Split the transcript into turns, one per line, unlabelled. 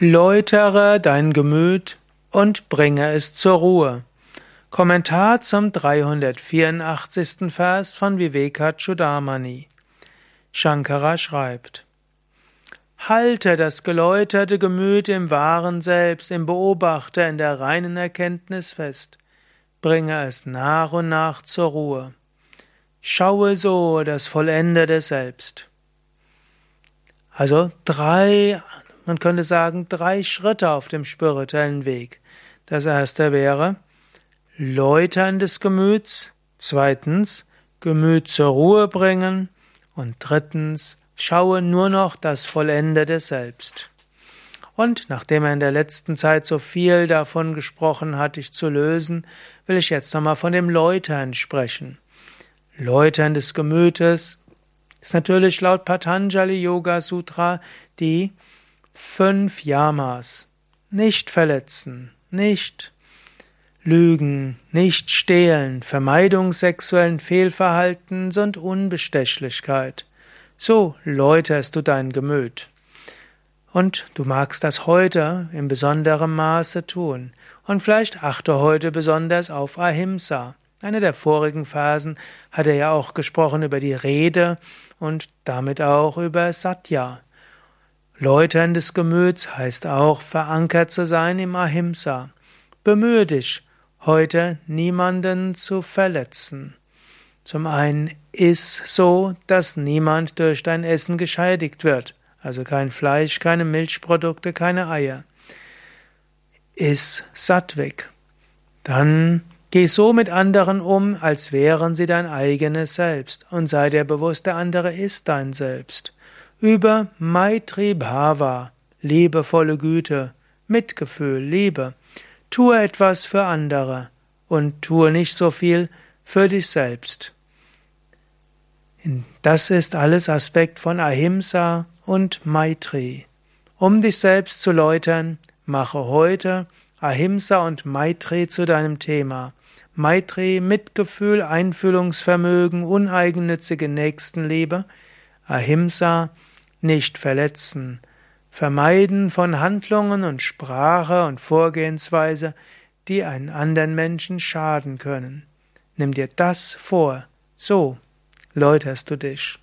Läutere dein Gemüt und bringe es zur Ruhe. Kommentar zum 384. Vers von Vivekachudamani. Shankara schreibt: Halte das geläuterte Gemüt im wahren Selbst, im Beobachter, in der reinen Erkenntnis fest. Bringe es nach und nach zur Ruhe. Schaue so das vollendete Selbst. Also drei man könnte sagen, drei Schritte auf dem spirituellen Weg. Das erste wäre Läutern des Gemüts, zweitens Gemüt zur Ruhe bringen und drittens schaue nur noch das vollendete Selbst. Und nachdem er in der letzten Zeit so viel davon gesprochen hat, dich zu lösen, will ich jetzt nochmal von dem Läutern sprechen. Läutern des Gemütes ist natürlich laut Patanjali Yoga Sutra die fünf Yamas. Nicht verletzen, nicht lügen, nicht stehlen, Vermeidung sexuellen Fehlverhaltens und Unbestechlichkeit. So läuterst du dein Gemüt. Und du magst das heute in besonderem Maße tun. Und vielleicht achte heute besonders auf Ahimsa. Einer der vorigen Phasen hat er ja auch gesprochen über die Rede und damit auch über Satya. Läutern des Gemüts heißt auch, verankert zu sein im Ahimsa. Bemühe dich, heute niemanden zu verletzen. Zum einen ist so, dass niemand durch dein Essen gescheidigt wird, also kein Fleisch, keine Milchprodukte, keine Eier. Iss sattweg. Dann geh so mit anderen um, als wären sie dein eigenes Selbst und sei dir bewusst, der andere ist dein Selbst über Maitri Bhava, liebevolle Güte, Mitgefühl, Liebe. Tue etwas für andere und tue nicht so viel für dich selbst. Das ist alles Aspekt von Ahimsa und Maitri. Um dich selbst zu läutern, mache heute Ahimsa und Maitri zu deinem Thema. Maitri, Mitgefühl, Einfühlungsvermögen, uneigennützige Nächstenliebe. Ahimsa, nicht verletzen, vermeiden von Handlungen und Sprache und Vorgehensweise, die einen anderen Menschen schaden können. Nimm dir das vor, so läuterst du dich.